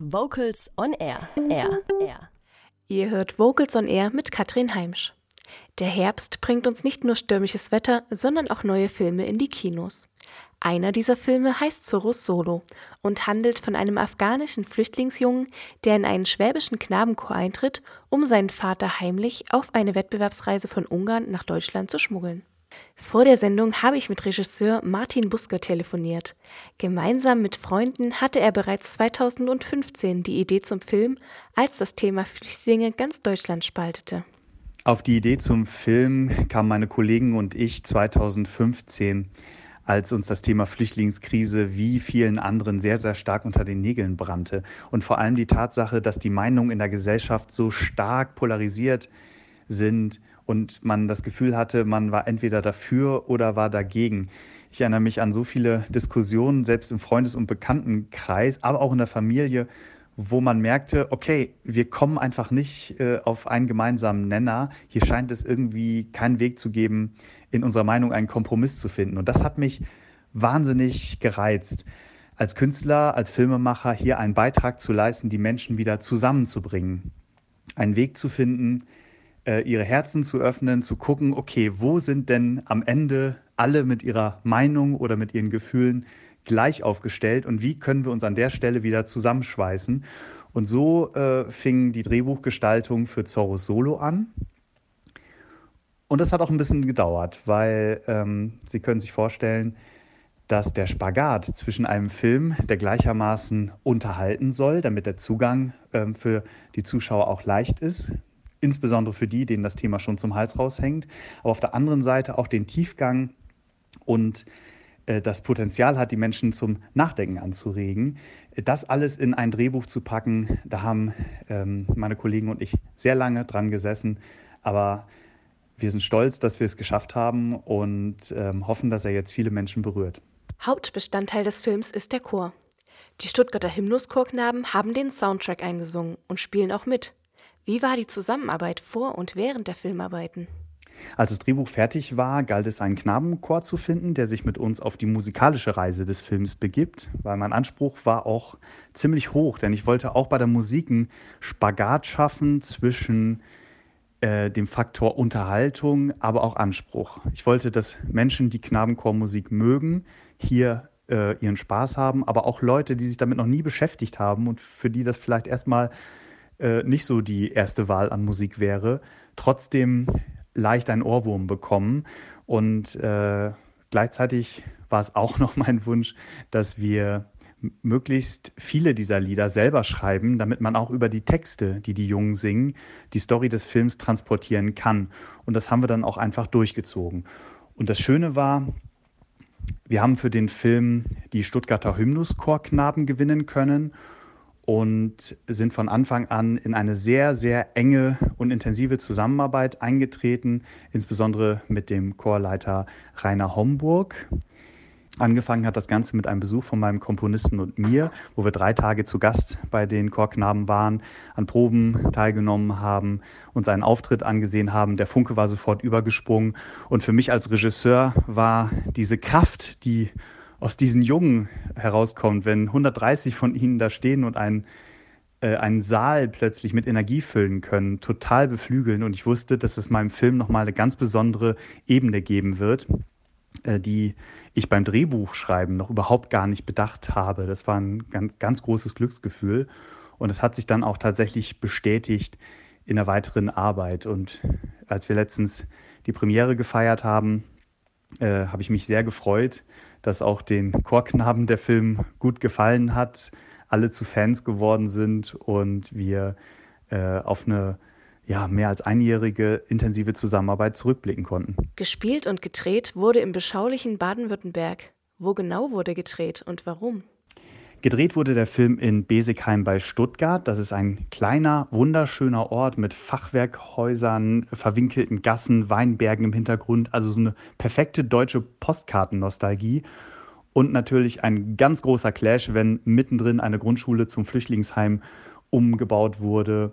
Vocals on Air. Air. Air. Ihr hört Vocals on Air mit Katrin Heimsch. Der Herbst bringt uns nicht nur stürmisches Wetter, sondern auch neue Filme in die Kinos. Einer dieser Filme heißt Zorros Solo und handelt von einem afghanischen Flüchtlingsjungen, der in einen schwäbischen Knabenchor eintritt, um seinen Vater heimlich auf eine Wettbewerbsreise von Ungarn nach Deutschland zu schmuggeln. Vor der Sendung habe ich mit Regisseur Martin Busker telefoniert. Gemeinsam mit Freunden hatte er bereits 2015 die Idee zum Film, als das Thema Flüchtlinge ganz Deutschland spaltete. Auf die Idee zum Film kamen meine Kollegen und ich 2015, als uns das Thema Flüchtlingskrise wie vielen anderen sehr, sehr stark unter den Nägeln brannte. Und vor allem die Tatsache, dass die Meinungen in der Gesellschaft so stark polarisiert sind und man das Gefühl hatte, man war entweder dafür oder war dagegen. Ich erinnere mich an so viele Diskussionen, selbst im Freundes- und Bekanntenkreis, aber auch in der Familie, wo man merkte, okay, wir kommen einfach nicht äh, auf einen gemeinsamen Nenner. Hier scheint es irgendwie keinen Weg zu geben, in unserer Meinung einen Kompromiss zu finden. Und das hat mich wahnsinnig gereizt, als Künstler, als Filmemacher hier einen Beitrag zu leisten, die Menschen wieder zusammenzubringen. Einen Weg zu finden, ihre Herzen zu öffnen, zu gucken, okay, wo sind denn am Ende alle mit ihrer Meinung oder mit ihren Gefühlen gleich aufgestellt und wie können wir uns an der Stelle wieder zusammenschweißen. Und so äh, fing die Drehbuchgestaltung für Zorro Solo an. Und das hat auch ein bisschen gedauert, weil ähm, Sie können sich vorstellen, dass der Spagat zwischen einem Film, der gleichermaßen unterhalten soll, damit der Zugang ähm, für die Zuschauer auch leicht ist, insbesondere für die, denen das Thema schon zum Hals raushängt, aber auf der anderen Seite auch den Tiefgang und äh, das Potenzial hat, die Menschen zum Nachdenken anzuregen. Das alles in ein Drehbuch zu packen, da haben ähm, meine Kollegen und ich sehr lange dran gesessen, aber wir sind stolz, dass wir es geschafft haben und ähm, hoffen, dass er jetzt viele Menschen berührt. Hauptbestandteil des Films ist der Chor. Die Stuttgarter Hymnuschorknaben haben den Soundtrack eingesungen und spielen auch mit. Wie war die Zusammenarbeit vor und während der Filmarbeiten? Als das Drehbuch fertig war, galt es, einen Knabenchor zu finden, der sich mit uns auf die musikalische Reise des Films begibt, weil mein Anspruch war auch ziemlich hoch, denn ich wollte auch bei der Musik einen Spagat schaffen zwischen äh, dem Faktor Unterhaltung, aber auch Anspruch. Ich wollte, dass Menschen, die Knabenchormusik mögen, hier äh, ihren Spaß haben, aber auch Leute, die sich damit noch nie beschäftigt haben und für die das vielleicht erstmal äh, nicht so die erste Wahl an Musik wäre, trotzdem leicht einen Ohrwurm bekommen. Und äh, gleichzeitig war es auch noch mein Wunsch, dass wir möglichst viele dieser Lieder selber schreiben, damit man auch über die Texte, die die Jungen singen, die Story des Films transportieren kann. Und das haben wir dann auch einfach durchgezogen. Und das Schöne war, wir haben für den Film die Stuttgarter Hymnuschorknaben gewinnen können und sind von Anfang an in eine sehr, sehr enge und intensive Zusammenarbeit eingetreten, insbesondere mit dem Chorleiter Rainer Homburg. Angefangen hat das Ganze mit einem Besuch von meinem Komponisten und mir, wo wir drei Tage zu Gast bei den Chorknaben waren, an Proben teilgenommen haben, uns einen Auftritt angesehen haben. Der Funke war sofort übergesprungen. Und für mich als Regisseur war diese Kraft, die aus diesen Jungen herauskommt, wenn 130 von ihnen da stehen und einen, äh, einen Saal plötzlich mit Energie füllen können, total beflügeln. Und ich wusste, dass es meinem Film nochmal eine ganz besondere Ebene geben wird, äh, die ich beim Drehbuchschreiben noch überhaupt gar nicht bedacht habe. Das war ein ganz, ganz großes Glücksgefühl. Und es hat sich dann auch tatsächlich bestätigt in der weiteren Arbeit. Und als wir letztens die Premiere gefeiert haben, äh, habe ich mich sehr gefreut, dass auch den Chorknaben der Film gut gefallen hat, alle zu Fans geworden sind und wir äh, auf eine ja, mehr als einjährige intensive Zusammenarbeit zurückblicken konnten. Gespielt und gedreht wurde im beschaulichen Baden-Württemberg. Wo genau wurde gedreht und warum? Gedreht wurde der Film in Besigheim bei Stuttgart. Das ist ein kleiner, wunderschöner Ort mit Fachwerkhäusern, verwinkelten Gassen, Weinbergen im Hintergrund. Also so eine perfekte deutsche Postkartennostalgie. Und natürlich ein ganz großer Clash, wenn mittendrin eine Grundschule zum Flüchtlingsheim umgebaut wurde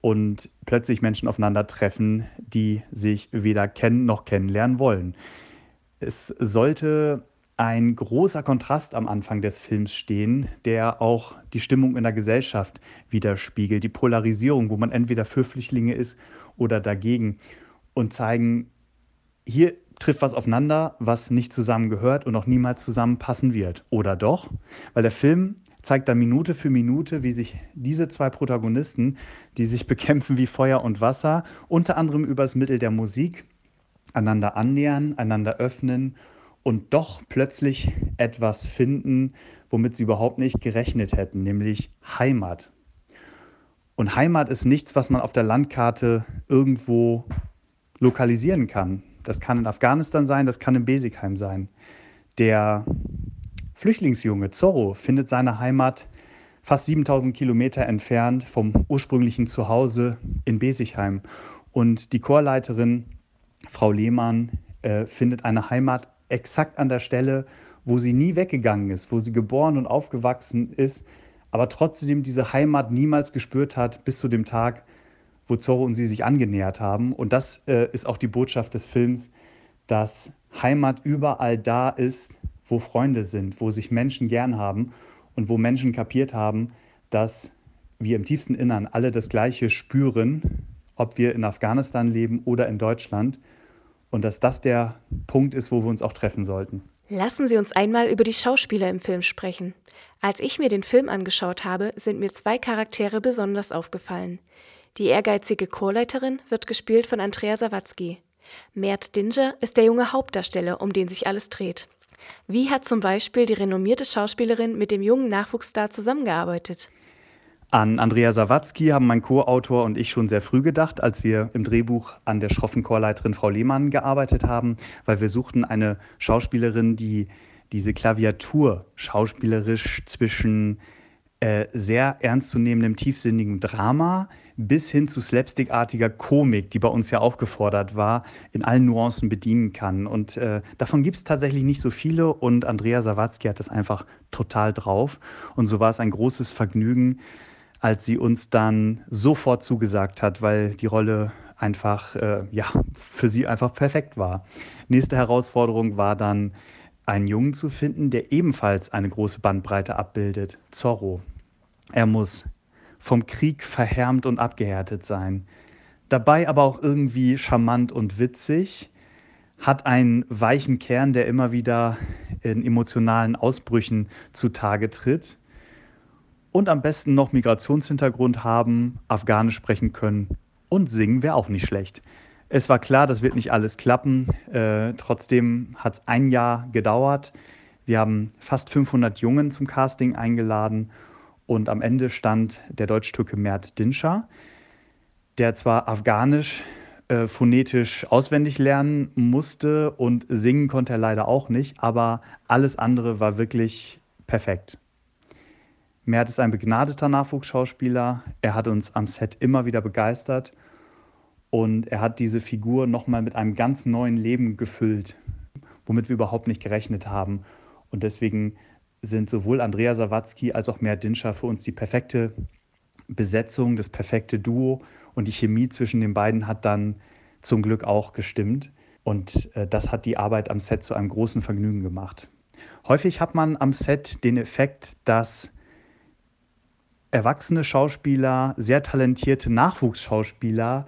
und plötzlich Menschen aufeinandertreffen, die sich weder kennen noch kennenlernen wollen. Es sollte ein großer Kontrast am Anfang des Films stehen, der auch die Stimmung in der Gesellschaft widerspiegelt, die Polarisierung, wo man entweder für Flüchtlinge ist oder dagegen und zeigen, hier trifft was aufeinander, was nicht zusammengehört und auch niemals zusammenpassen wird. Oder doch? Weil der Film zeigt dann Minute für Minute, wie sich diese zwei Protagonisten, die sich bekämpfen wie Feuer und Wasser, unter anderem übers Mittel der Musik, einander annähern, einander öffnen und doch plötzlich etwas finden, womit sie überhaupt nicht gerechnet hätten, nämlich Heimat. Und Heimat ist nichts, was man auf der Landkarte irgendwo lokalisieren kann. Das kann in Afghanistan sein, das kann in Besigheim sein. Der Flüchtlingsjunge Zorro findet seine Heimat fast 7000 Kilometer entfernt vom ursprünglichen Zuhause in Besigheim. Und die Chorleiterin, Frau Lehmann, äh, findet eine Heimat exakt an der Stelle, wo sie nie weggegangen ist, wo sie geboren und aufgewachsen ist, aber trotzdem diese Heimat niemals gespürt hat, bis zu dem Tag, wo Zorro und sie sich angenähert haben. Und das äh, ist auch die Botschaft des Films, dass Heimat überall da ist, wo Freunde sind, wo sich Menschen gern haben und wo Menschen kapiert haben, dass wir im tiefsten Innern alle das Gleiche spüren, ob wir in Afghanistan leben oder in Deutschland und dass das der Punkt ist, wo wir uns auch treffen sollten. Lassen Sie uns einmal über die Schauspieler im Film sprechen. Als ich mir den Film angeschaut habe, sind mir zwei Charaktere besonders aufgefallen. Die ehrgeizige Chorleiterin wird gespielt von Andrea Sawatzki. Mert Dinger ist der junge Hauptdarsteller, um den sich alles dreht. Wie hat zum Beispiel die renommierte Schauspielerin mit dem jungen Nachwuchsstar zusammengearbeitet? An Andrea Sawatzki haben mein Co-Autor und ich schon sehr früh gedacht, als wir im Drehbuch an der schroffen Chorleiterin Frau Lehmann gearbeitet haben, weil wir suchten eine Schauspielerin, die diese Klaviatur schauspielerisch zwischen äh, sehr ernstzunehmendem, tiefsinnigem Drama bis hin zu slapstickartiger Komik, die bei uns ja auch gefordert war, in allen Nuancen bedienen kann. Und äh, davon gibt es tatsächlich nicht so viele und Andrea Sawatzki hat das einfach total drauf. Und so war es ein großes Vergnügen, als sie uns dann sofort zugesagt hat, weil die Rolle einfach, äh, ja, für sie einfach perfekt war. Nächste Herausforderung war dann, einen Jungen zu finden, der ebenfalls eine große Bandbreite abbildet, Zorro. Er muss vom Krieg verhärmt und abgehärtet sein, dabei aber auch irgendwie charmant und witzig, hat einen weichen Kern, der immer wieder in emotionalen Ausbrüchen zutage tritt und am besten noch Migrationshintergrund haben, Afghanisch sprechen können und singen wäre auch nicht schlecht. Es war klar, das wird nicht alles klappen. Äh, trotzdem hat es ein Jahr gedauert. Wir haben fast 500 Jungen zum Casting eingeladen und am Ende stand der Deutsch-Türke Mert Dinscher, der zwar Afghanisch äh, phonetisch auswendig lernen musste und singen konnte er leider auch nicht, aber alles andere war wirklich perfekt. Mert ist ein begnadeter Nachwuchsschauspieler. Er hat uns am Set immer wieder begeistert und er hat diese Figur nochmal mit einem ganz neuen Leben gefüllt, womit wir überhaupt nicht gerechnet haben. Und deswegen sind sowohl Andrea Sawatzki als auch Mert Dinscher für uns die perfekte Besetzung, das perfekte Duo. Und die Chemie zwischen den beiden hat dann zum Glück auch gestimmt. Und äh, das hat die Arbeit am Set zu einem großen Vergnügen gemacht. Häufig hat man am Set den Effekt, dass erwachsene Schauspieler, sehr talentierte Nachwuchsschauspieler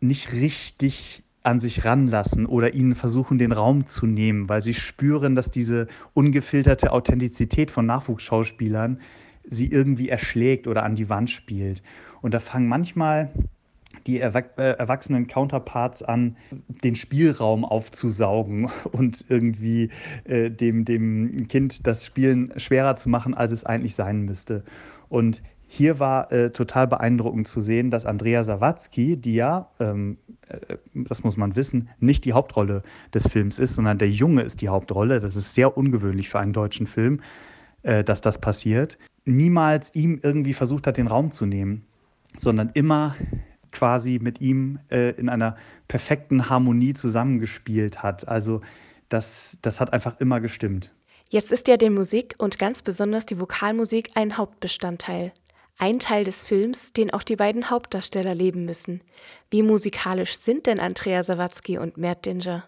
nicht richtig an sich ranlassen oder ihnen versuchen, den Raum zu nehmen, weil sie spüren, dass diese ungefilterte Authentizität von Nachwuchsschauspielern sie irgendwie erschlägt oder an die Wand spielt. Und da fangen manchmal die äh, erwachsenen Counterparts an, den Spielraum aufzusaugen und irgendwie äh, dem, dem Kind das Spielen schwerer zu machen, als es eigentlich sein müsste. Und hier war äh, total beeindruckend zu sehen, dass Andrea Sawatzki, die ja, ähm, äh, das muss man wissen, nicht die Hauptrolle des Films ist, sondern der Junge ist die Hauptrolle. Das ist sehr ungewöhnlich für einen deutschen Film, äh, dass das passiert. Niemals ihm irgendwie versucht hat, den Raum zu nehmen, sondern immer quasi mit ihm äh, in einer perfekten Harmonie zusammengespielt hat. Also das, das hat einfach immer gestimmt. Jetzt ist ja die Musik und ganz besonders die Vokalmusik ein Hauptbestandteil. Ein Teil des Films, den auch die beiden Hauptdarsteller leben müssen. Wie musikalisch sind denn Andrea Sawatzki und Mert Dinger?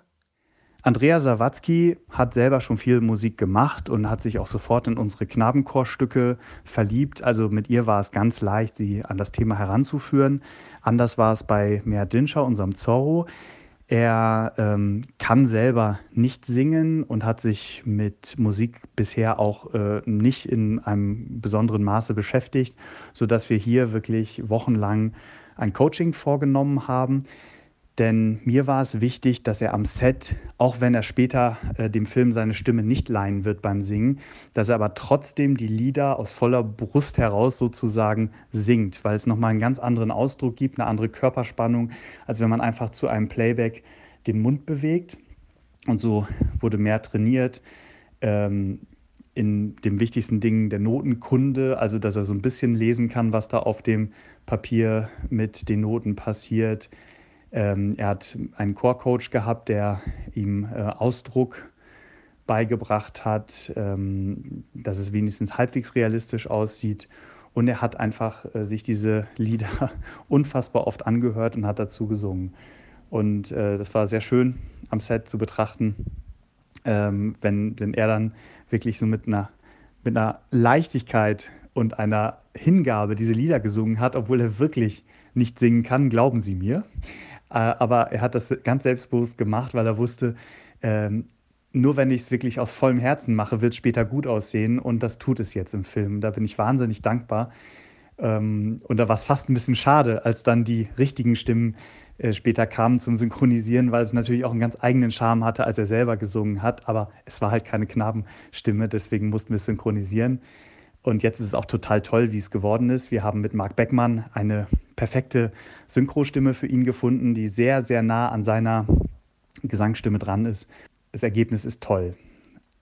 Andrea Sawatzki hat selber schon viel Musik gemacht und hat sich auch sofort in unsere Knabenchorstücke verliebt. Also mit ihr war es ganz leicht, sie an das Thema heranzuführen. Anders war es bei Mehr Dinscher, unserem Zorro. Er ähm, kann selber nicht singen und hat sich mit Musik bisher auch äh, nicht in einem besonderen Maße beschäftigt, sodass wir hier wirklich wochenlang ein Coaching vorgenommen haben. Denn mir war es wichtig, dass er am Set, auch wenn er später äh, dem Film seine Stimme nicht leihen wird beim Singen, dass er aber trotzdem die Lieder aus voller Brust heraus sozusagen singt, weil es nochmal einen ganz anderen Ausdruck gibt, eine andere Körperspannung, als wenn man einfach zu einem Playback den Mund bewegt. Und so wurde mehr trainiert. Ähm, in dem wichtigsten Ding der Notenkunde, also dass er so ein bisschen lesen kann, was da auf dem Papier mit den Noten passiert ähm, er hat einen Chorcoach gehabt, der ihm äh, Ausdruck beigebracht hat, ähm, dass es wenigstens halbwegs realistisch aussieht. Und er hat einfach äh, sich diese Lieder unfassbar oft angehört und hat dazu gesungen. Und äh, das war sehr schön am Set zu betrachten, ähm, wenn, wenn er dann wirklich so mit einer, mit einer Leichtigkeit und einer Hingabe diese Lieder gesungen hat, obwohl er wirklich nicht singen kann, glauben Sie mir. Äh, aber er hat das ganz selbstbewusst gemacht, weil er wusste, ähm, nur wenn ich es wirklich aus vollem Herzen mache, wird es später gut aussehen und das tut es jetzt im Film. Da bin ich wahnsinnig dankbar. Ähm, und da war es fast ein bisschen schade, als dann die richtigen Stimmen äh, später kamen zum Synchronisieren, weil es natürlich auch einen ganz eigenen Charme hatte, als er selber gesungen hat. Aber es war halt keine Knabenstimme, deswegen mussten wir es synchronisieren. Und jetzt ist es auch total toll, wie es geworden ist. Wir haben mit Marc Beckmann eine perfekte Synchrostimme für ihn gefunden, die sehr, sehr nah an seiner Gesangsstimme dran ist. Das Ergebnis ist toll.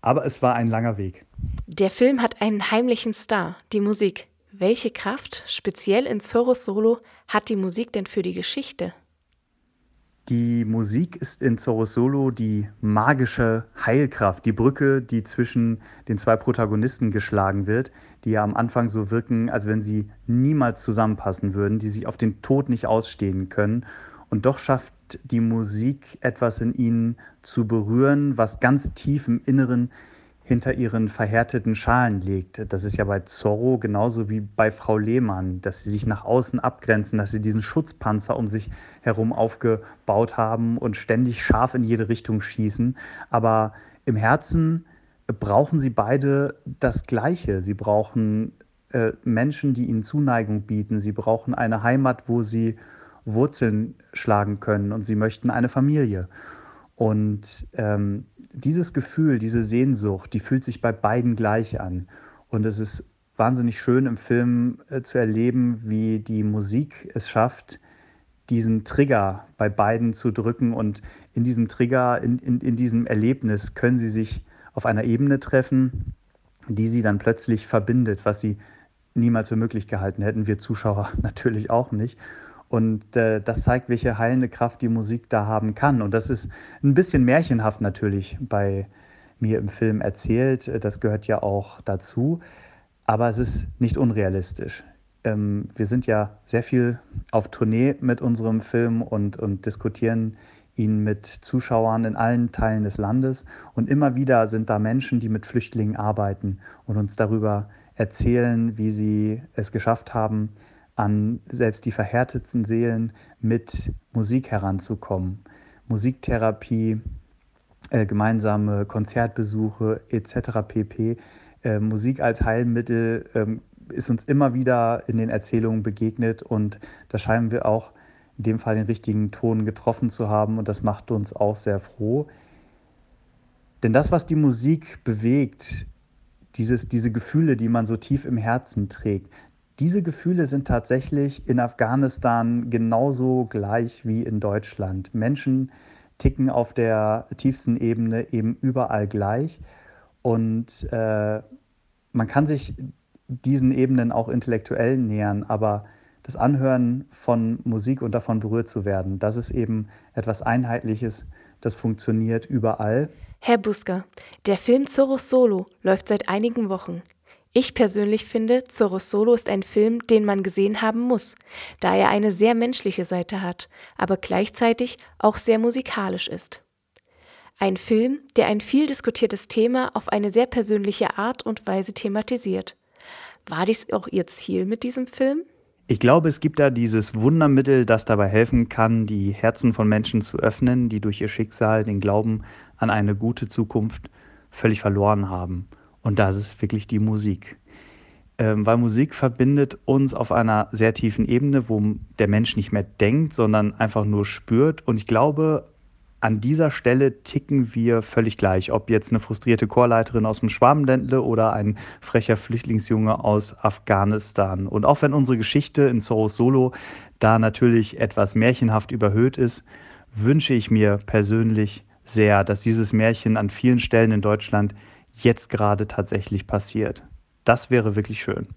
Aber es war ein langer Weg. Der Film hat einen heimlichen Star, die Musik. Welche Kraft, speziell in Zorros Solo, hat die Musik denn für die Geschichte? Die Musik ist in Zorro Solo die magische Heilkraft, die Brücke, die zwischen den zwei Protagonisten geschlagen wird, die ja am Anfang so wirken, als wenn sie niemals zusammenpassen würden, die sich auf den Tod nicht ausstehen können. Und doch schafft die Musik etwas in ihnen zu berühren, was ganz tief im Inneren hinter ihren verhärteten Schalen liegt. Das ist ja bei Zorro genauso wie bei Frau Lehmann, dass sie sich nach außen abgrenzen, dass sie diesen Schutzpanzer um sich herum aufgebaut haben und ständig scharf in jede Richtung schießen. Aber im Herzen brauchen sie beide das Gleiche. Sie brauchen äh, Menschen, die ihnen Zuneigung bieten. Sie brauchen eine Heimat, wo sie Wurzeln schlagen können und sie möchten eine Familie. Und ähm, dieses Gefühl, diese Sehnsucht, die fühlt sich bei beiden gleich an. Und es ist wahnsinnig schön im Film äh, zu erleben, wie die Musik es schafft, diesen Trigger bei beiden zu drücken. Und in diesem Trigger, in, in, in diesem Erlebnis können sie sich auf einer Ebene treffen, die sie dann plötzlich verbindet, was sie niemals für möglich gehalten hätten. Wir Zuschauer natürlich auch nicht. Und äh, das zeigt, welche heilende Kraft die Musik da haben kann. Und das ist ein bisschen märchenhaft natürlich bei mir im Film erzählt. Das gehört ja auch dazu. Aber es ist nicht unrealistisch. Ähm, wir sind ja sehr viel auf Tournee mit unserem Film und, und diskutieren ihn mit Zuschauern in allen Teilen des Landes. Und immer wieder sind da Menschen, die mit Flüchtlingen arbeiten und uns darüber erzählen, wie sie es geschafft haben, an selbst die verhärtetsten Seelen mit Musik heranzukommen. Musiktherapie, äh, gemeinsame Konzertbesuche etc. pp. Äh, Musik als Heilmittel ähm, ist uns immer wieder in den Erzählungen begegnet und da scheinen wir auch in dem Fall den richtigen Ton getroffen zu haben und das macht uns auch sehr froh. Denn das, was die Musik bewegt, dieses, diese Gefühle, die man so tief im Herzen trägt, diese Gefühle sind tatsächlich in Afghanistan genauso gleich wie in Deutschland. Menschen ticken auf der tiefsten Ebene eben überall gleich. Und äh, man kann sich diesen Ebenen auch intellektuell nähern, aber das Anhören von Musik und davon berührt zu werden, das ist eben etwas Einheitliches, das funktioniert überall. Herr Busker, der Film Zorro Solo läuft seit einigen Wochen. Ich persönlich finde, Zorro Solo ist ein Film, den man gesehen haben muss, da er eine sehr menschliche Seite hat, aber gleichzeitig auch sehr musikalisch ist. Ein Film, der ein viel diskutiertes Thema auf eine sehr persönliche Art und Weise thematisiert. War dies auch Ihr Ziel mit diesem Film? Ich glaube, es gibt da dieses Wundermittel, das dabei helfen kann, die Herzen von Menschen zu öffnen, die durch ihr Schicksal den Glauben an eine gute Zukunft völlig verloren haben. Und das ist wirklich die Musik. Ähm, weil Musik verbindet uns auf einer sehr tiefen Ebene, wo der Mensch nicht mehr denkt, sondern einfach nur spürt. Und ich glaube, an dieser Stelle ticken wir völlig gleich, ob jetzt eine frustrierte Chorleiterin aus dem Schwabenländle oder ein frecher Flüchtlingsjunge aus Afghanistan. Und auch wenn unsere Geschichte in Zorros Solo da natürlich etwas märchenhaft überhöht ist, wünsche ich mir persönlich sehr, dass dieses Märchen an vielen Stellen in Deutschland jetzt gerade tatsächlich passiert. Das wäre wirklich schön.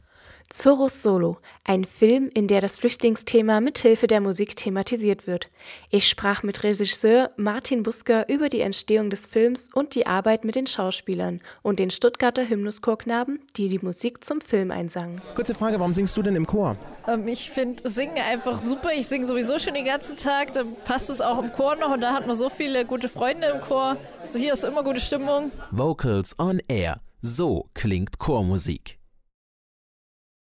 Zorros Solo, ein Film, in der das Flüchtlingsthema mithilfe der Musik thematisiert wird. Ich sprach mit Regisseur Martin Busker über die Entstehung des Films und die Arbeit mit den Schauspielern und den Stuttgarter Hymnuschorknaben, die die Musik zum Film einsangen. Kurze Frage, warum singst du denn im Chor? Ähm, ich finde Singen einfach super. Ich singe sowieso schon den ganzen Tag. Dann passt es auch im Chor noch und da hat man so viele gute Freunde im Chor. Also hier ist immer gute Stimmung. Vocals on Air. So klingt Chormusik.